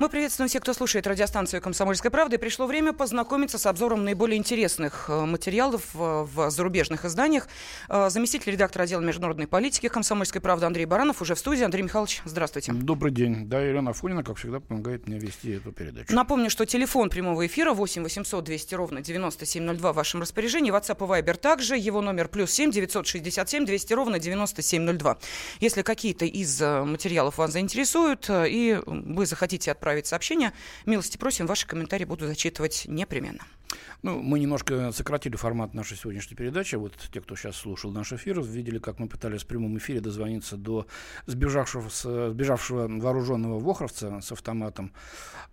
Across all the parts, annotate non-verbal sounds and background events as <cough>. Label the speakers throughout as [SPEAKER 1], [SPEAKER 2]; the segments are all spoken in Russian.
[SPEAKER 1] Мы приветствуем всех, кто слушает радиостанцию «Комсомольская правда». И пришло время познакомиться с обзором наиболее интересных э, материалов э, в зарубежных изданиях. Э, заместитель редактора отдела международной политики «Комсомольской правды» Андрей Баранов уже в студии. Андрей Михайлович, здравствуйте.
[SPEAKER 2] Добрый день. Да, Елена Афонина, как всегда, помогает мне вести эту передачу.
[SPEAKER 1] Напомню, что телефон прямого эфира 8 800 200 ровно 9702 в вашем распоряжении. WhatsApp и Viber также. Его номер плюс 7 967 200 ровно 9702. Если какие-то из материалов вас заинтересуют и вы захотите отправить отправить сообщение. Милости просим, ваши комментарии буду зачитывать непременно.
[SPEAKER 2] Ну, мы немножко сократили формат нашей сегодняшней передачи. Вот те, кто сейчас слушал наш эфир, видели, как мы пытались в прямом эфире дозвониться до сбежавшего, сбежавшего вооруженного вохровца с автоматом.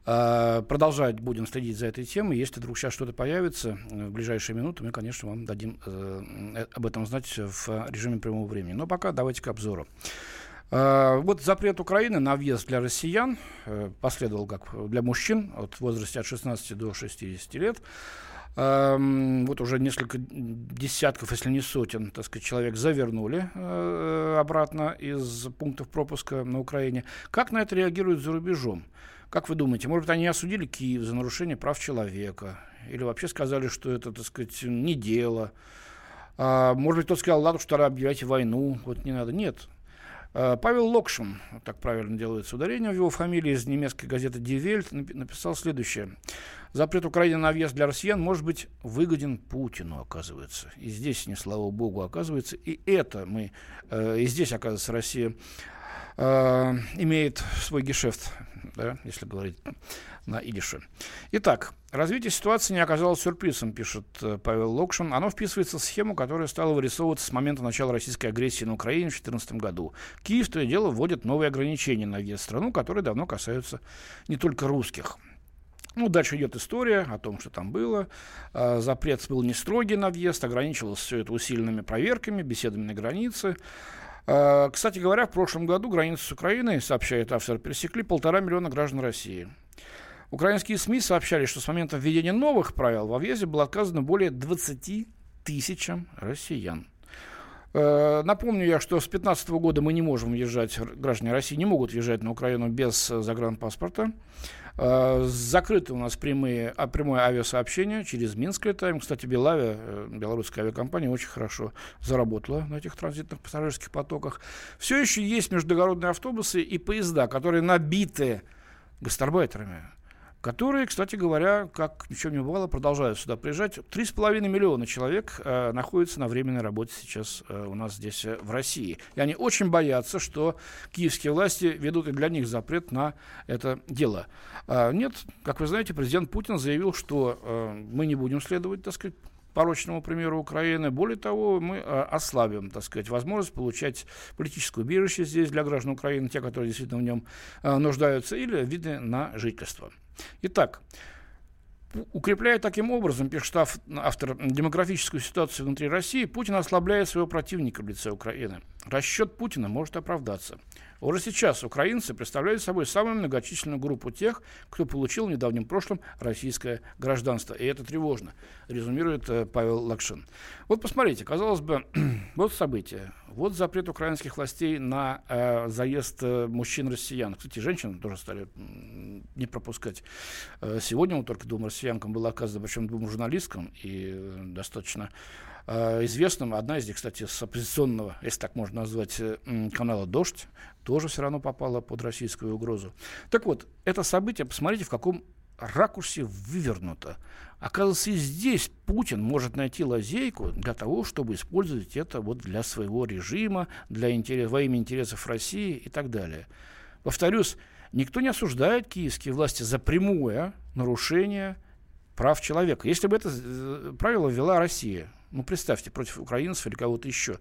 [SPEAKER 2] А, продолжать будем следить за этой темой. Если вдруг сейчас что-то появится в ближайшие минуты, мы, конечно, вам дадим э, об этом знать в режиме прямого времени. Но пока давайте к обзору. А, вот запрет Украины на въезд для россиян э, последовал как для мужчин от возраста от 16 до 60 лет. Вот уже несколько десятков, если не сотен, так сказать, человек завернули э, обратно из пунктов пропуска на Украине. Как на это реагируют за рубежом? Как вы думаете, может быть, они осудили Киев за нарушение прав человека? Или вообще сказали, что это, так сказать, не дело? А, может быть, кто сказал, ладно, что объявляйте войну, вот не надо. Нет, Павел Локшин, так правильно делается ударение в его фамилии, из немецкой газеты Die Welt, написал следующее. Запрет Украины на въезд для россиян может быть выгоден Путину, оказывается. И здесь, не слава богу, оказывается. И это мы, э, и здесь, оказывается, Россия э, имеет свой гешефт, да, если говорить на идише. Итак, развитие ситуации не оказалось сюрпризом, пишет э, Павел Локшин. Оно вписывается в схему, которая стала вырисовываться с момента начала российской агрессии на Украине в 2014 году. Киев, то и дело, вводит новые ограничения на въезд в страну, которые давно касаются не только русских. Ну, дальше идет история о том, что там было. А, запрет был не строгий на въезд, ограничивался все это усиленными проверками, беседами на границе. А, кстати говоря, в прошлом году границу с Украиной, сообщает автор, пересекли полтора миллиона граждан России. Украинские СМИ сообщали, что с момента введения новых правил во въезде было отказано более 20 тысячам россиян. Э, напомню я, что с 2015 года мы не можем въезжать, граждане России не могут въезжать на Украину без загранпаспорта. Э, закрыты у нас прямые, а, прямое авиасообщение через Минск летаем. Кстати, Белавия, э, белорусская авиакомпания, очень хорошо заработала на этих транзитных пассажирских потоках. Все еще есть междугородные автобусы и поезда, которые набиты гастарбайтерами которые, кстати говоря, как ничего не бывало, продолжают сюда приезжать. Три с половиной миллиона человек э, находятся на временной работе сейчас э, у нас здесь, э, в России. И они очень боятся, что киевские власти ведут и для них запрет на это дело. А, нет, как вы знаете, президент Путин заявил, что э, мы не будем следовать, так сказать, порочному примеру Украины. Более того, мы э, ослабим, так сказать, возможность получать политическое убежище здесь для граждан Украины, те, которые действительно в нем э, нуждаются, или виды на жительство. Итак, Укрепляя таким образом, пишет автор, демографическую ситуацию внутри России, Путин ослабляет своего противника в лице Украины. Расчет Путина может оправдаться. Уже сейчас украинцы представляют собой самую многочисленную группу тех, кто получил в недавнем прошлом российское гражданство. И это тревожно, резюмирует э, Павел Лакшин. Вот посмотрите, казалось бы, <clears throat> вот события. Вот запрет украинских властей на э, заезд э, мужчин-россиян. Кстати, женщин тоже стали не пропускать. Э, сегодня вот только двум россиянкам было оказано, причем двум журналисткам, и достаточно известным. Одна из них, кстати, с оппозиционного, если так можно назвать, э, канала «Дождь», тоже все равно попала под российскую угрозу. Так вот, это событие, посмотрите, в каком ракурсе вывернуто. Оказывается, и здесь Путин может найти лазейку для того, чтобы использовать это вот для своего режима, для интерес, во имя интересов России и так далее. Повторюсь, никто не осуждает киевские власти за прямое нарушение прав человека. Если бы это э, правило ввела Россия, ну, представьте, против украинцев или кого-то еще.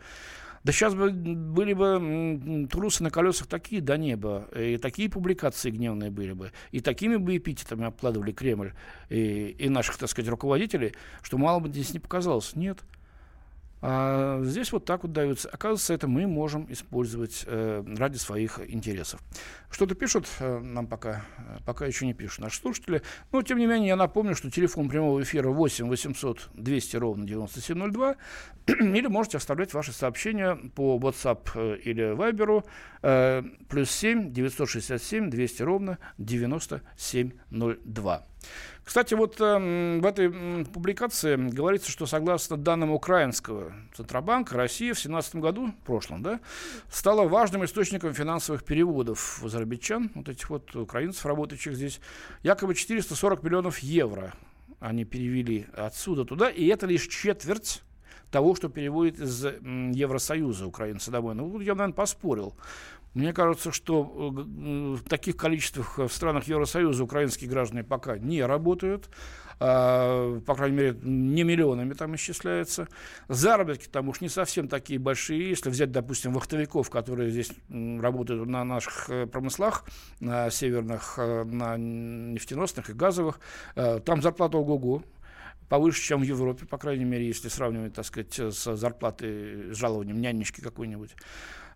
[SPEAKER 2] Да сейчас бы были бы трусы на колесах такие до неба, и такие публикации гневные были бы, и такими бы эпитетами обкладывали Кремль и, и наших, так сказать, руководителей, что мало бы здесь не показалось. Нет. А здесь вот так вот даются. Оказывается, это мы можем использовать э, ради своих интересов. Что-то пишут, э, нам пока, э, пока еще не пишут наши слушатели. Но, тем не менее, я напомню, что телефон прямого эфира 8 800 200 ровно 9702. <clears throat> или можете оставлять ваши сообщения по WhatsApp э, или Viber э, плюс 7 967 200 ровно 9702. Кстати, вот э, в этой публикации говорится, что согласно данным украинского Центробанка, Россия в 2017 году, в прошлом, да, стала важным источником финансовых переводов в азербайджан, вот этих вот украинцев, работающих здесь, якобы 440 миллионов евро они перевели отсюда туда, и это лишь четверть того, что переводит из Евросоюза украинцы домой. Ну, я, наверное, поспорил. Мне кажется, что в таких количествах в странах Евросоюза украинские граждане пока не работают. А, по крайней мере, не миллионами там исчисляется. Заработки там уж не совсем такие большие. Если взять, допустим, вахтовиков, которые здесь работают на наших э, промыслах, на северных, э, на нефтеносных и газовых, э, там зарплата ого-го повыше, чем в Европе, по крайней мере, если сравнивать, так сказать, с зарплатой, с жалованием нянечки какой-нибудь.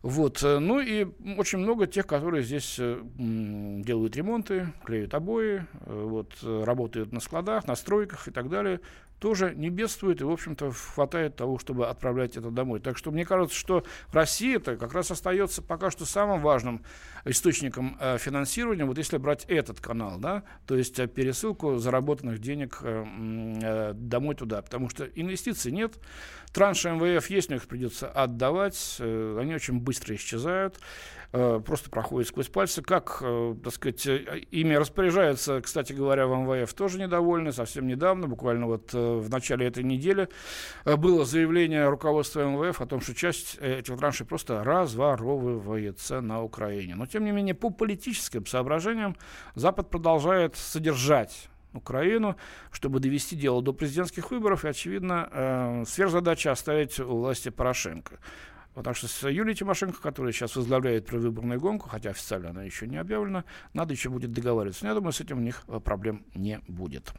[SPEAKER 2] Вот. Э, ну и очень много тех, которые здесь э, делают ремонты, клеют обои, э, вот, работают на складах, на стройках и так далее тоже не бедствует и, в общем-то, хватает того, чтобы отправлять это домой. Так что мне кажется, что Россия это как раз остается пока что самым важным источником финансирования, вот если брать этот канал, да, то есть пересылку заработанных денег домой туда, потому что инвестиций нет, транши МВФ есть, но их придется отдавать, они очень быстро исчезают, Э, просто проходит сквозь пальцы. Как, э, так сказать, э, ими распоряжаются, кстати говоря, в МВФ тоже недовольны. Совсем недавно, буквально вот в начале этой недели, было заявление руководства МВФ о том, что часть этих траншей просто разворовывается на Украине. Но, тем не менее, по политическим соображениям Запад продолжает содержать Украину, чтобы довести дело до президентских выборов и, очевидно, э, сверхзадача оставить у власти Порошенко. Потому что с Юлией Тимошенко, которая сейчас возглавляет предвыборную гонку, хотя официально она еще не объявлена, надо еще будет договариваться. Но я думаю, с этим у них э, проблем не будет.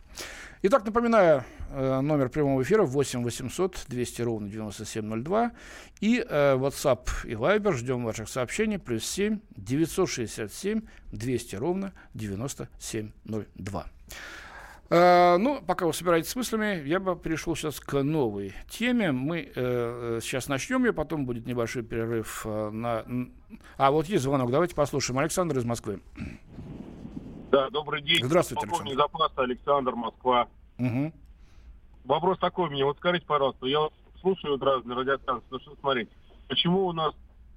[SPEAKER 2] Итак, напоминаю, э, номер прямого эфира 8 800 200 ровно 9702 и э, WhatsApp и Viber. Ждем ваших сообщений. Плюс 7 967 200 ровно 9702. Э, ну, пока вы собираетесь с мыслями, я бы перешел сейчас к новой теме. Мы э, сейчас начнем ее, потом будет небольшой перерыв э, на... А, вот есть звонок, давайте послушаем. Александр из Москвы.
[SPEAKER 3] Да, добрый день.
[SPEAKER 2] Здравствуйте, Полковник
[SPEAKER 3] Александр. запаса Александр, Москва.
[SPEAKER 2] Угу.
[SPEAKER 3] Вопрос такой мне. Вот скажите, пожалуйста, я вот слушаю вот разные радиостанции, ну что смотрите, почему у нас,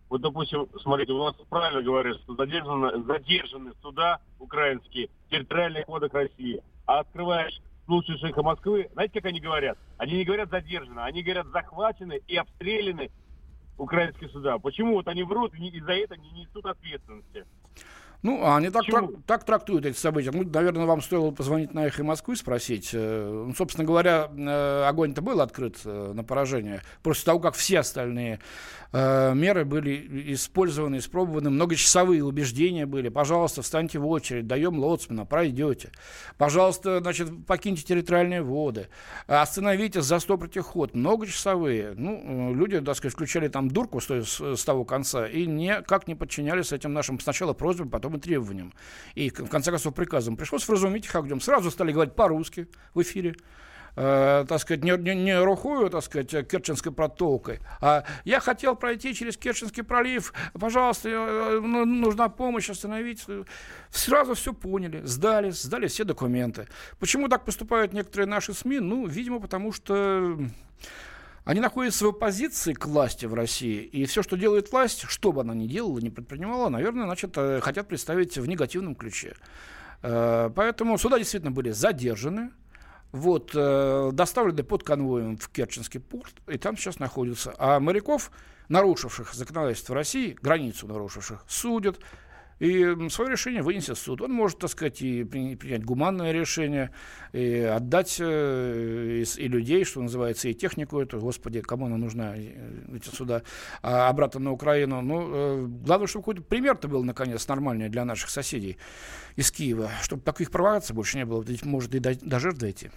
[SPEAKER 3] вот допустим, смотрите, у нас правильно говорят, что задержаны, задержаны суда украинские, территориальный кодек России – а открываешь лучший шейха Москвы, знаете, как они говорят? Они не говорят задержаны, они говорят захвачены и обстреляны украинские суда. Почему вот они врут и за это не несут ответственности?
[SPEAKER 2] Ну, а они так, трак, так трактуют эти события. Ну, наверное, вам стоило позвонить на «Эхо Москвы» спросить. Э, ну, собственно говоря, э, огонь-то был открыт э, на поражение. После того, как все остальные меры были использованы, испробованы, многочасовые убеждения были. Пожалуйста, встаньте в очередь, даем лоцмана, пройдете. Пожалуйста, значит, покиньте территориальные воды, остановитесь, застопорьте ход. Многочасовые. Ну, люди, так сказать, включали там дурку с, с того конца и никак не подчинялись этим нашим сначала просьбам, потом и требованиям. И, в конце концов, приказом пришлось вразумить их огнем. Сразу стали говорить по-русски в эфире э, так сказать, не, не, не рухую, так сказать, Керченской протокой, а я хотел пройти через Керченский пролив, пожалуйста, э, ну, нужна помощь, остановить. Сразу все поняли, сдали, сдали все документы. Почему так поступают некоторые наши СМИ? Ну, видимо, потому что они находятся в оппозиции к власти в России, и все, что делает власть, что бы она ни делала, не предпринимала, наверное, значит, э, хотят представить в негативном ключе. Э, поэтому суда действительно были задержаны, вот, э, доставлены под конвоем в Керченский порт, и там сейчас находятся. А моряков, нарушивших законодательство России, границу нарушивших, судят, и свое решение вынесет суд. Он может, так сказать, и принять гуманное решение, и отдать э, и, людей, что называется, и технику эту, господи, кому она нужна, эти суда, а обратно на Украину. Ну, э, главное, чтобы какой-то пример-то был, наконец, нормальный для наших соседей из Киева, чтобы таких провокаций больше не было, ведь может и до, до жертв дойти.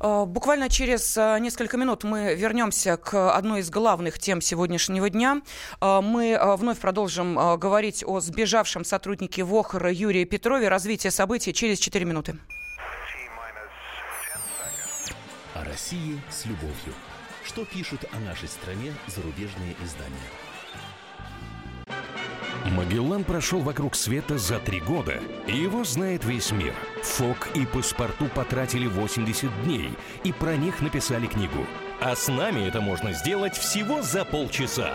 [SPEAKER 1] Буквально через несколько минут мы вернемся к одной из главных тем сегодняшнего дня. Мы вновь продолжим говорить о сбежавшем сотруднике ВОХР Юрии Петрове. Развитие событий через 4 минуты.
[SPEAKER 4] О России с любовью. Что пишут о нашей стране зарубежные издания?
[SPEAKER 5] Магеллан прошел вокруг света за три года, и его знает весь мир. Фок и паспорту потратили 80 дней, и про них написали книгу. А с нами это можно сделать всего за полчаса.